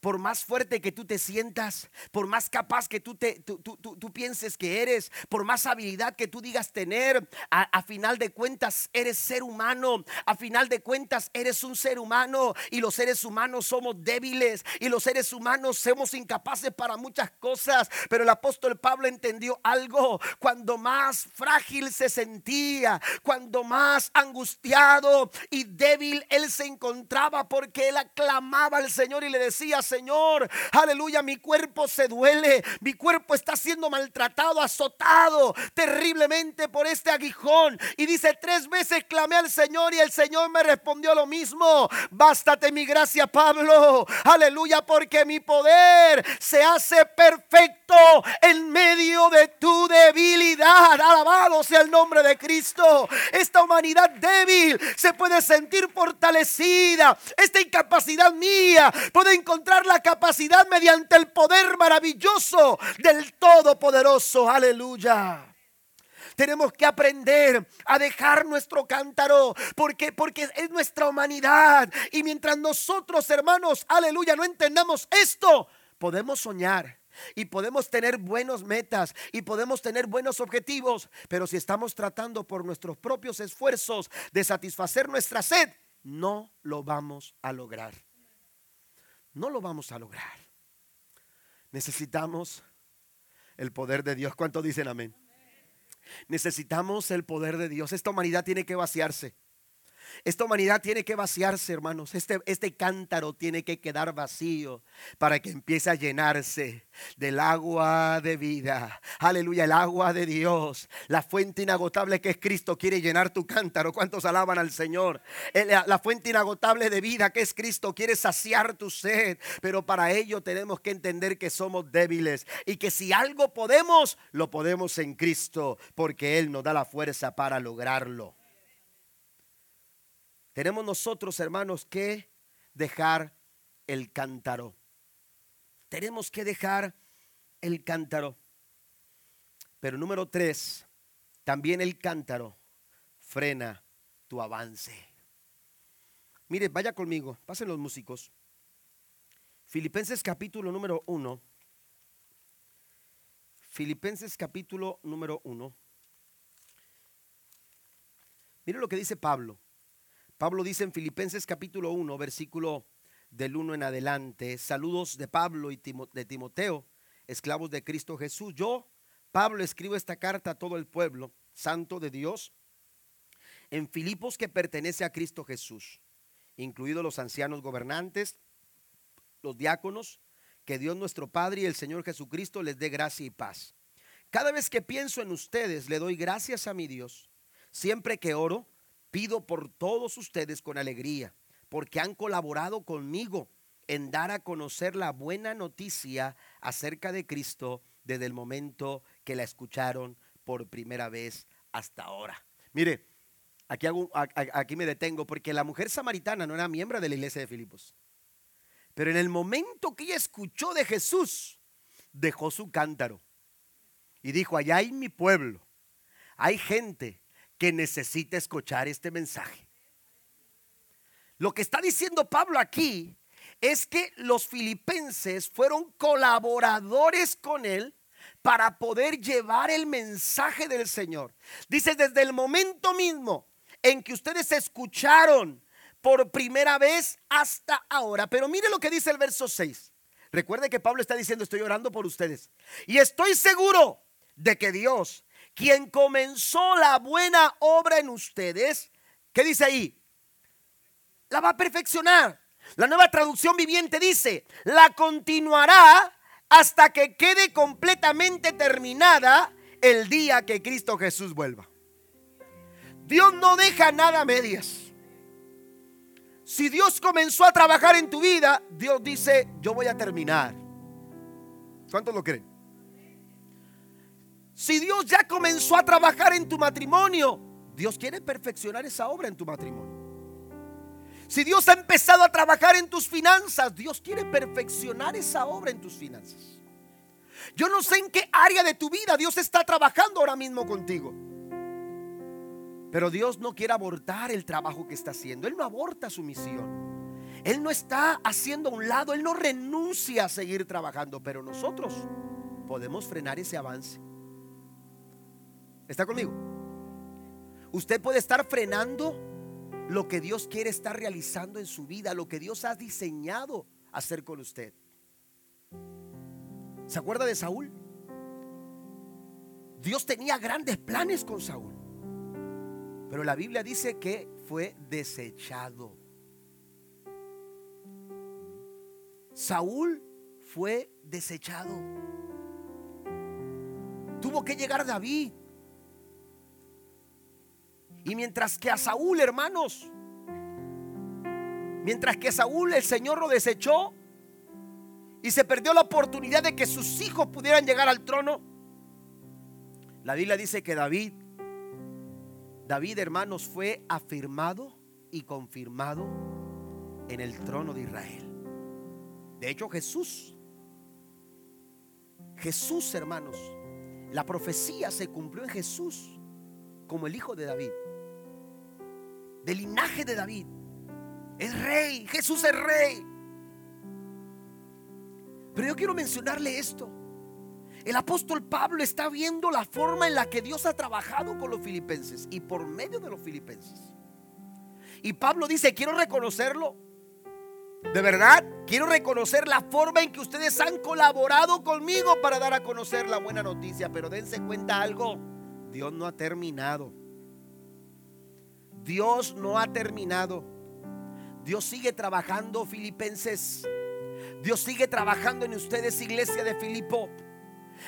Por más fuerte que tú te sientas, por más capaz que tú, te, tú, pienses que eres, por más habilidad que tú digas tener, a, final de cuentas eres ser humano, a final de cuentas eres un ser humano y los seres humanos somos débiles y los seres humanos somos incapaces para muchas cosas, pero el apóstol Pablo entendió algo, cuando más frágil se sentía, cuando más angustiado y débil él se encontraba porque él aclamaba al Señor y le decía, Señor, aleluya, mi cuerpo se duele, mi cuerpo está siendo maltratado, azotado terriblemente por este aguijón. Y dice, tres veces clamé al Señor y el Señor me respondió lo mismo. Bástate mi gracia, Pablo, aleluya, porque mi poder se hace perfecto en medio de tu debilidad. Alabado sea el nombre de Cristo. Esta humanidad débil se puede sentir fortalecida. Esta incapacidad mía puede encontrar la capacidad mediante el poder maravilloso del Todopoderoso. Aleluya. Tenemos que aprender a dejar nuestro cántaro porque porque es nuestra humanidad y mientras nosotros, hermanos, aleluya, no entendamos esto, podemos soñar y podemos tener buenos metas y podemos tener buenos objetivos, pero si estamos tratando por nuestros propios esfuerzos de satisfacer nuestra sed, no lo vamos a lograr no lo vamos a lograr. Necesitamos el poder de Dios. ¿Cuántos dicen amén? Necesitamos el poder de Dios. Esta humanidad tiene que vaciarse. Esta humanidad tiene que vaciarse, hermanos. Este, este cántaro tiene que quedar vacío para que empiece a llenarse del agua de vida. Aleluya, el agua de Dios. La fuente inagotable que es Cristo quiere llenar tu cántaro. ¿Cuántos alaban al Señor? La fuente inagotable de vida que es Cristo quiere saciar tu sed. Pero para ello tenemos que entender que somos débiles y que si algo podemos, lo podemos en Cristo, porque Él nos da la fuerza para lograrlo. Tenemos nosotros, hermanos, que dejar el cántaro. Tenemos que dejar el cántaro. Pero número tres, también el cántaro frena tu avance. Mire, vaya conmigo, pasen los músicos. Filipenses capítulo número uno. Filipenses capítulo número uno. Mire lo que dice Pablo. Pablo dice en Filipenses capítulo 1, versículo del 1 en adelante, saludos de Pablo y de Timoteo, esclavos de Cristo Jesús. Yo, Pablo, escribo esta carta a todo el pueblo santo de Dios en Filipos que pertenece a Cristo Jesús, incluidos los ancianos gobernantes, los diáconos, que Dios nuestro Padre y el Señor Jesucristo les dé gracia y paz. Cada vez que pienso en ustedes, le doy gracias a mi Dios. Siempre que oro, Pido por todos ustedes con alegría, porque han colaborado conmigo en dar a conocer la buena noticia acerca de Cristo desde el momento que la escucharon por primera vez hasta ahora. Mire, aquí, me detengo porque la mujer samaritana no era miembro de la iglesia de Filipos. Pero en el momento que ella escuchó de Jesús, dejó su cántaro y dijo, allá hay mi pueblo, hay gente que necesita escuchar este mensaje. Lo que está diciendo Pablo aquí es que los filipenses fueron colaboradores con él para poder llevar el mensaje del Señor. Dice, desde el momento mismo en que ustedes escucharon por primera vez hasta ahora. Pero mire lo que dice el verso 6. Recuerde que Pablo está diciendo, estoy orando por ustedes. Y estoy seguro de que Dios, quien comenzó la buena obra en ustedes, ¿qué dice ahí? La va a perfeccionar. La nueva traducción viviente dice, la continuará hasta que quede completamente terminada el día que Cristo Jesús vuelva. Dios no deja nada a medias. Si Dios comenzó a trabajar en tu vida, Dios dice, yo voy a terminar. ¿Cuántos lo creen? Si Dios ya comenzó a trabajar en tu matrimonio, Dios quiere perfeccionar esa obra en tu matrimonio. Si Dios ha empezado a trabajar en tus finanzas, Dios quiere perfeccionar esa obra en tus finanzas. Yo no sé en qué área de tu vida Dios está trabajando ahora mismo contigo. Pero Dios no quiere abortar el trabajo que está haciendo. Él no aborta su misión. Él no está haciendo a un lado. Él no renuncia a seguir trabajando. Pero nosotros podemos frenar ese avance. ¿Está conmigo? Usted puede estar frenando lo que Dios quiere estar realizando en su vida, lo que Dios ha diseñado hacer con usted. ¿Se acuerda de Saúl? Dios tenía grandes planes con Saúl. Pero la Biblia dice que fue desechado. Saúl fue desechado. Tuvo que llegar David y mientras que a Saúl, hermanos, mientras que a Saúl el Señor lo desechó y se perdió la oportunidad de que sus hijos pudieran llegar al trono, la Biblia dice que David, David, hermanos, fue afirmado y confirmado en el trono de Israel. De hecho, Jesús, Jesús, hermanos, la profecía se cumplió en Jesús como el hijo de David del linaje de David. Es rey, Jesús es rey. Pero yo quiero mencionarle esto. El apóstol Pablo está viendo la forma en la que Dios ha trabajado con los filipenses y por medio de los filipenses. Y Pablo dice, quiero reconocerlo. De verdad, quiero reconocer la forma en que ustedes han colaborado conmigo para dar a conocer la buena noticia. Pero dense cuenta algo, Dios no ha terminado. Dios no ha terminado. Dios sigue trabajando, filipenses. Dios sigue trabajando en ustedes, iglesia de Filipo.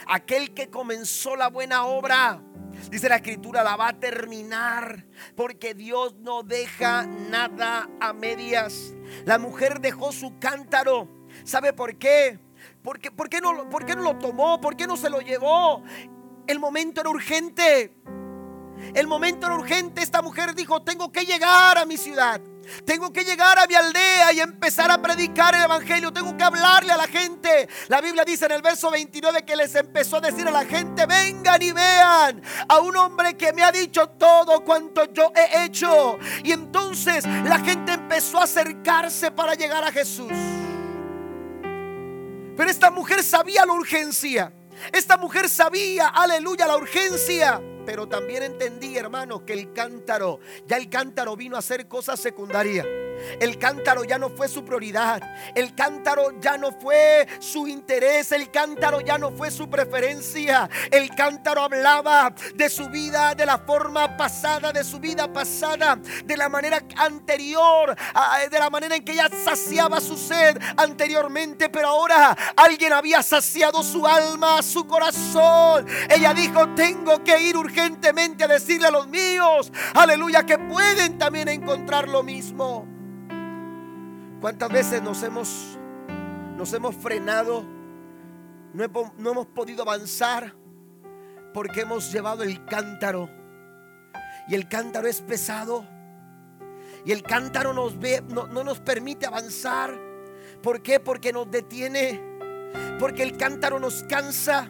Aquel que comenzó la buena obra, dice la escritura, la va a terminar. Porque Dios no deja nada a medias. La mujer dejó su cántaro. ¿Sabe por qué? Porque, ¿por, qué no, ¿Por qué no lo tomó? ¿Por qué no se lo llevó? El momento era urgente. El momento era urgente. Esta mujer dijo, tengo que llegar a mi ciudad. Tengo que llegar a mi aldea y empezar a predicar el Evangelio. Tengo que hablarle a la gente. La Biblia dice en el verso 29 que les empezó a decir a la gente, vengan y vean a un hombre que me ha dicho todo cuanto yo he hecho. Y entonces la gente empezó a acercarse para llegar a Jesús. Pero esta mujer sabía la urgencia. Esta mujer sabía, aleluya, la urgencia. Pero también entendí, hermano, que el cántaro, ya el cántaro vino a ser cosa secundaria. El cántaro ya no fue su prioridad. El cántaro ya no fue su interés. El cántaro ya no fue su preferencia. El cántaro hablaba de su vida, de la forma pasada, de su vida pasada, de la manera anterior, de la manera en que ella saciaba su sed anteriormente. Pero ahora alguien había saciado su alma, su corazón. Ella dijo, tengo que ir urgentemente a decirle a los míos, aleluya, que pueden también encontrar lo mismo. ¿Cuántas veces nos hemos, nos hemos frenado? No hemos, podido avanzar porque hemos llevado el cántaro. Y el cántaro es pesado. Y el cántaro nos ve, no, no nos permite avanzar. ¿Por qué? Porque nos detiene. Porque el cántaro nos cansa.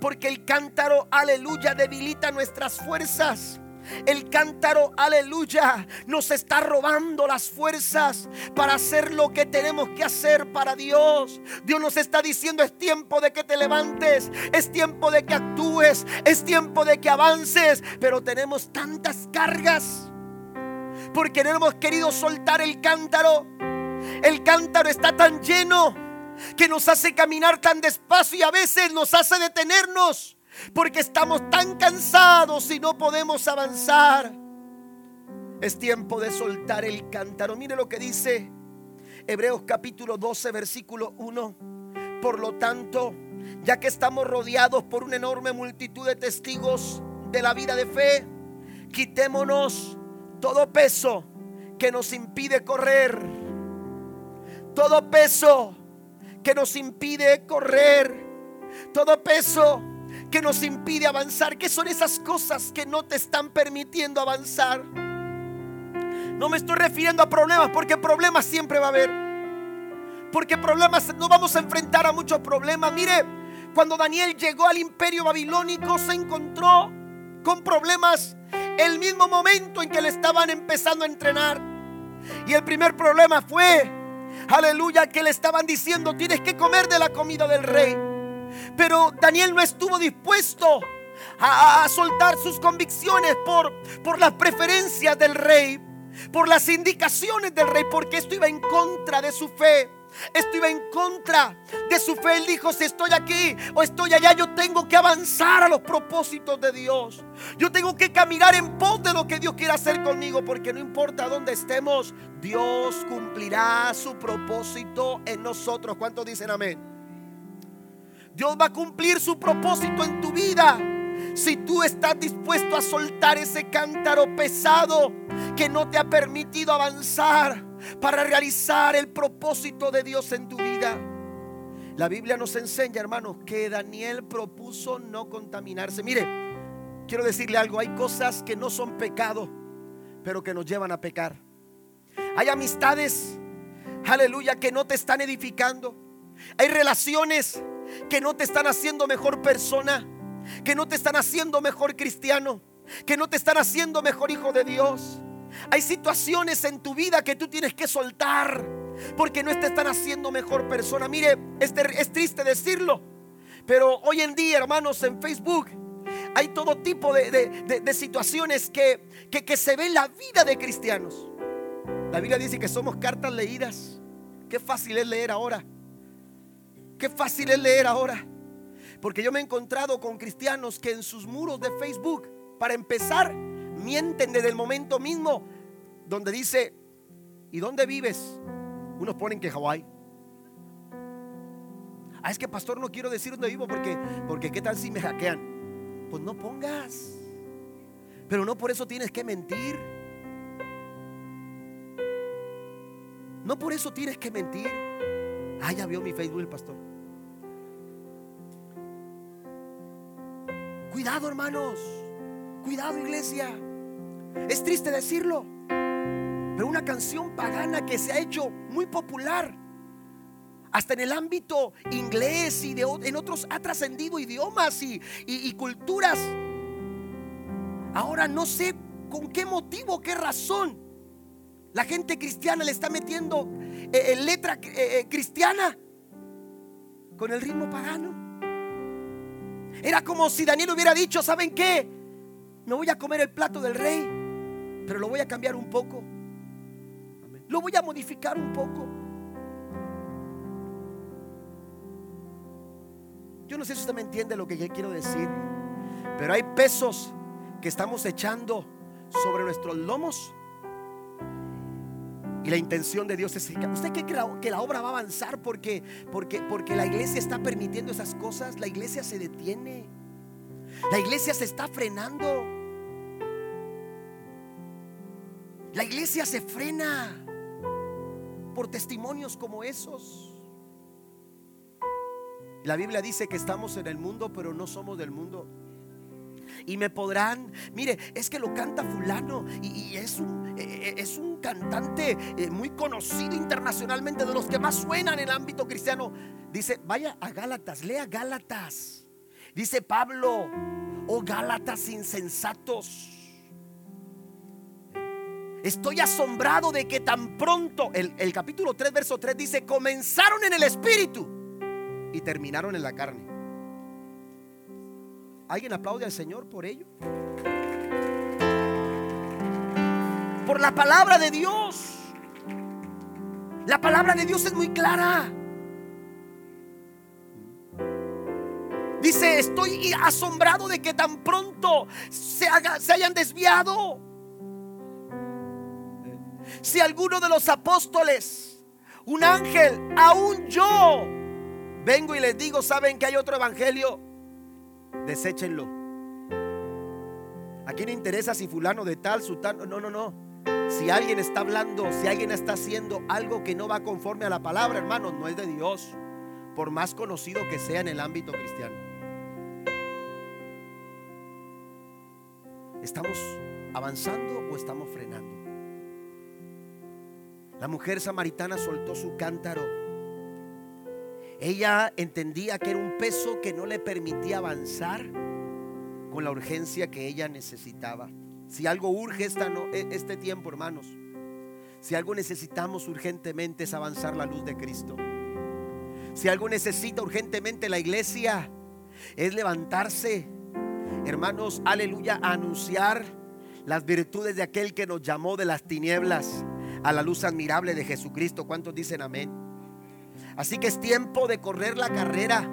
Porque el cántaro, aleluya, debilita nuestras fuerzas. El cántaro, aleluya, nos está robando las fuerzas para hacer lo que tenemos que hacer para Dios. Dios nos está diciendo es tiempo de que te levantes, es tiempo de que actúes, es tiempo de que avances, pero tenemos tantas cargas porque no hemos querido soltar el cántaro. El cántaro está tan lleno que nos hace caminar tan despacio y a veces nos hace detenernos porque estamos tan cansados y no podemos avanzar. Es tiempo de soltar el cántaro. Mire lo que dice Hebreos capítulo 12, versículo 1. Por lo tanto, ya que estamos rodeados por una enorme multitud de testigos de la vida de fe, quitémonos todo peso que nos impide correr. Todo peso que nos impide correr. Todo peso que nos impide avanzar? ¿Qué son esas cosas que no te están permitiendo avanzar? No me estoy refiriendo a problemas porque problemas siempre va a haber. Porque problemas, no vamos a enfrentar a muchos problemas. Mire, cuando Daniel llegó al imperio babilónico se encontró con problemas el mismo momento en que le estaban empezando a entrenar. Y el primer problema fue, aleluya, que le estaban diciendo, tienes que comer de la comida del rey. Pero Daniel no estuvo dispuesto a, soltar sus convicciones por, por las preferencias del rey, por las indicaciones del rey, porque esto iba en contra de su fe. Esto iba en contra de su fe. Él dijo, si estoy aquí o estoy allá, yo tengo que avanzar a los propósitos de Dios. Yo tengo que caminar en pos de lo que Dios quiere hacer conmigo, porque no importa dónde estemos, Dios cumplirá su propósito en nosotros. ¿Cuántos dicen amén? Dios va a cumplir su propósito en tu vida. Si tú estás dispuesto a soltar ese cántaro pesado que no te ha permitido avanzar para realizar el propósito de Dios en tu vida. La Biblia nos enseña, hermanos, que Daniel propuso no contaminarse. Mire, quiero decirle algo, hay cosas que no son pecado, pero que nos llevan a pecar. Hay amistades, aleluya, que no te están edificando. Hay relaciones que no te están haciendo mejor persona, que no te están haciendo mejor cristiano, que no te están haciendo mejor hijo de Dios. Hay situaciones en tu vida que tú tienes que soltar porque no te están haciendo mejor persona. Mire, es, triste decirlo, pero hoy en día, hermanos, en Facebook hay todo tipo de, situaciones que, que, que se ve en la vida de cristianos. La Biblia dice que somos cartas leídas. Qué fácil es leer ahora. Qué fácil es leer ahora. Porque yo me he encontrado con cristianos que en sus muros de Facebook, para empezar, mienten desde el momento mismo donde dice, ¿y dónde vives? Unos ponen que Hawái. Ah, es que pastor no quiero decir dónde vivo porque, porque ¿qué tal si me hackean? Pues no pongas. Pero no por eso tienes que mentir. No por eso tienes que mentir. Ah, ya vio mi Facebook pastor. Cuidado hermanos, cuidado iglesia. Es triste decirlo, pero una canción pagana que se ha hecho muy popular, hasta en el ámbito inglés y de, en otros ha trascendido idiomas y, culturas. Ahora no sé con qué motivo, qué razón la gente cristiana le está metiendo eh, letra eh, eh, cristiana con el ritmo pagano. Era como si Daniel hubiera dicho, ¿saben qué? No voy a comer el plato del rey, pero lo voy a cambiar un poco. Lo voy a modificar un poco. Yo no sé si usted me entiende lo que yo quiero decir, pero hay pesos que estamos echando sobre nuestros lomos y la intención de Dios es que usted cree que la, obra va a avanzar porque, porque, porque la iglesia está permitiendo esas cosas. La iglesia se detiene. La iglesia se está frenando. La iglesia se frena por testimonios como esos. La Biblia dice que estamos en el mundo, pero no somos del mundo. Y me podrán, mire, es que lo canta fulano y, es, un, eh, eh, es un cantante eh, muy conocido internacionalmente, de los que más suenan en el ámbito cristiano. Dice, vaya a Gálatas, lea Gálatas. Dice Pablo, oh Gálatas insensatos. Estoy asombrado de que tan pronto, el, el capítulo 3, verso 3 dice, comenzaron en el espíritu y terminaron en la carne. ¿Alguien aplaude al Señor por ello? Por la palabra de Dios. La palabra de Dios es muy clara. Dice, estoy asombrado de que tan pronto se, hayan desviado. Si alguno de los apóstoles, un ángel, aún yo, vengo y les digo, ¿saben que hay otro evangelio? Deséchenlo. Aquí no interesa si fulano de tal, su tal, no, no, no. Si alguien está hablando, si alguien está haciendo algo que no va conforme a la palabra, hermanos, no es de Dios, por más conocido que sea en el ámbito cristiano. ¿Estamos avanzando o estamos frenando? La mujer samaritana soltó su cántaro. Ella entendía que era un peso que no le permitía avanzar con la urgencia que ella necesitaba. Si algo urge esta e, este tiempo, hermanos, si algo necesitamos urgentemente es avanzar la luz de Cristo. Si algo necesita urgentemente la iglesia es levantarse hermanos, aleluya, anunciar las virtudes de aquel que nos llamó de las tinieblas a la luz admirable de Jesucristo. ¿Cuántos dicen amén? Así que es tiempo de correr la carrera.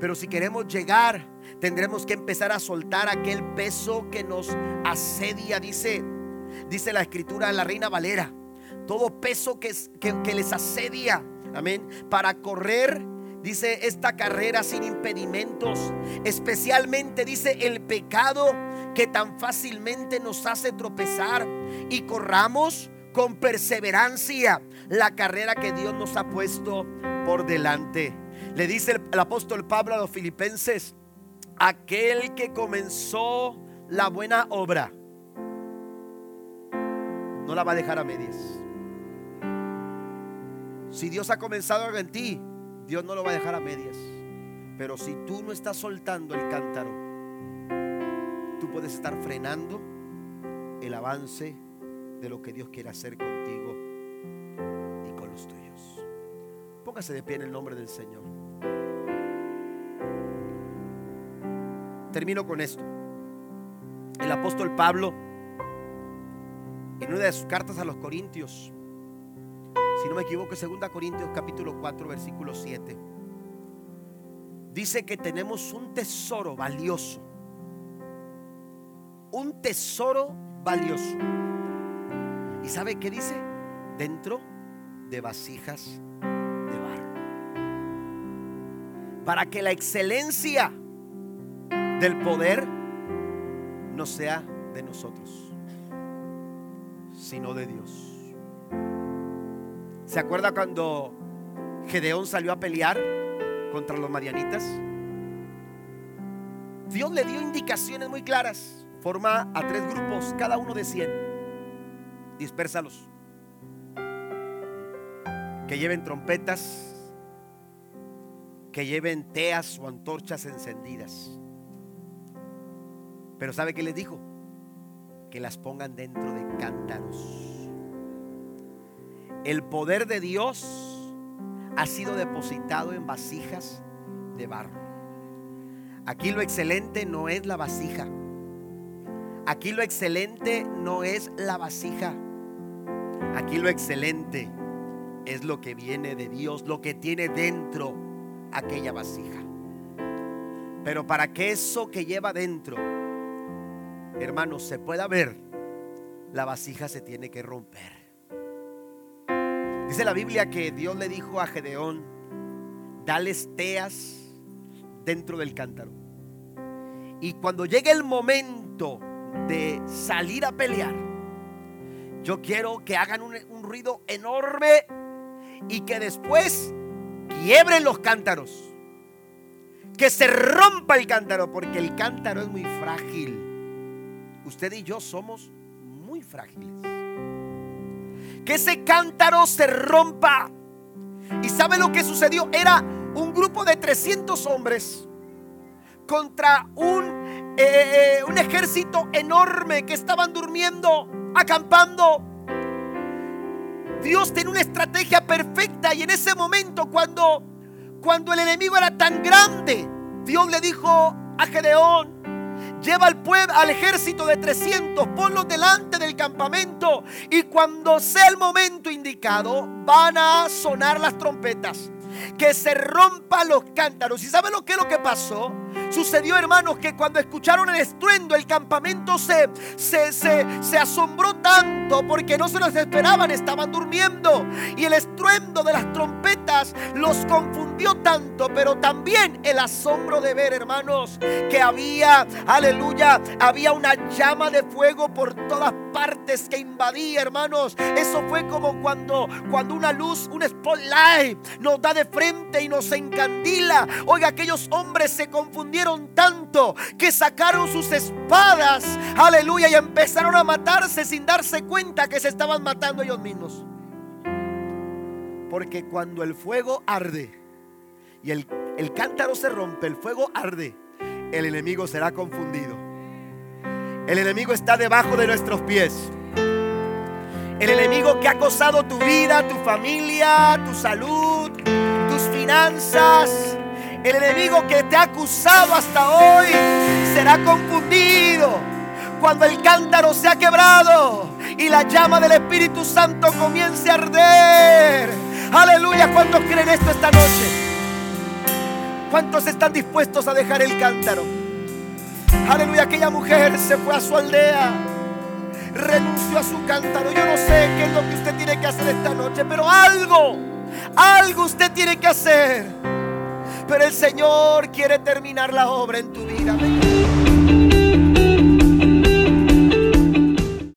Pero si queremos llegar, tendremos que empezar a soltar aquel peso que nos asedia, dice, dice la escritura de la Reina Valera. Todo peso que, que, que les asedia, amén, para correr Dice esta carrera sin impedimentos. Especialmente dice el pecado que tan fácilmente nos hace tropezar. Y corramos con perseverancia la carrera que Dios nos ha puesto por delante. Le dice el, apóstol Pablo a los filipenses, aquel que comenzó la buena obra, no la va a dejar a medias. Si Dios ha comenzado algo en ti, Dios no lo va a dejar a medias. Pero si tú no estás soltando el cántaro, tú puedes estar frenando el avance de lo que Dios quiere hacer contigo y con los tuyos. Póngase de pie en el nombre del Señor. Termino con esto. El apóstol Pablo, en una de sus cartas a los Corintios, si no me equivoco, 2 Corintios capítulo 4, versículo 7. Dice que tenemos un tesoro valioso. Un tesoro valioso. ¿Y sabe qué dice? Dentro de vasijas de barro. Para que la excelencia del poder no sea de nosotros, sino de Dios. ¿Se acuerda cuando Gedeón salió a pelear contra los marianitas? Dios le dio indicaciones muy claras. Forma a tres grupos, cada uno de 100. Dispérsalos. Que lleven trompetas, que lleven teas o antorchas encendidas. Pero ¿sabe qué les dijo? Que las pongan dentro de cántaros. El poder de Dios ha sido depositado en vasijas de barro. Aquí lo excelente no es la vasija. Aquí lo excelente no es la vasija. Aquí lo excelente es lo que viene de Dios, lo que tiene dentro aquella vasija. Pero para que eso que lleva dentro, hermanos, se pueda ver, la vasija se tiene que romper. Dice la Biblia que Dios le dijo a Gedeón, dales teas dentro del cántaro. Y cuando llegue el momento de salir a pelear, yo quiero que hagan un, ruido enorme y que después quiebren los cántaros. Que se rompa el cántaro, porque el cántaro es muy frágil. usted y yo somos muy frágiles. Que ese cántaro se rompa. ¿Y sabe lo que sucedió? Era un grupo de 300 hombres contra un, eh, un ejército enorme que estaban durmiendo, acampando. Dios tiene una estrategia perfecta y en ese momento cuando, cuando el enemigo era tan grande, Dios le dijo a Gedeón, lleva al pueblo, al ejército de 300, ponlos delante del campamento y cuando sea el momento indicado van a sonar las trompetas que se rompan los cántaros. ¿Y sabe lo que es lo que pasó? Sucedió, hermanos, que cuando escucharon el estruendo, el campamento se, se, se, asombró tanto porque no se los esperaban, estaban durmiendo. Y el estruendo de las trompetas los confundió tanto, pero también el asombro de ver, hermanos, que había, aleluya, había una llama de fuego por todas partes que invadía, hermanos. Eso fue como cuando, cuando una luz, un spotlight nos da de frente y nos encandila. Oiga, aquellos hombres se confundieron tanto que sacaron sus espadas, aleluya, y empezaron a matarse sin darse cuenta que se estaban matando ellos mismos. Porque cuando el fuego arde y el, el cántaro se rompe, el fuego arde, el enemigo será confundido. El enemigo está debajo de nuestros pies. El enemigo que ha acosado tu vida, tu familia, tu salud, tus finanzas. El enemigo que te ha acusado hasta hoy será confundido cuando el cántaro se ha quebrado y la llama del Espíritu Santo comience a arder. Aleluya, ¿cuántos creen esto esta noche? ¿Cuántos están dispuestos a dejar el cántaro? Aleluya, aquella mujer se fue a su aldea, renunció a su cántaro. Yo no sé qué es lo que usted tiene que hacer esta noche, pero algo, algo usted tiene que hacer. Pero el Señor quiere terminar la obra en tu vida.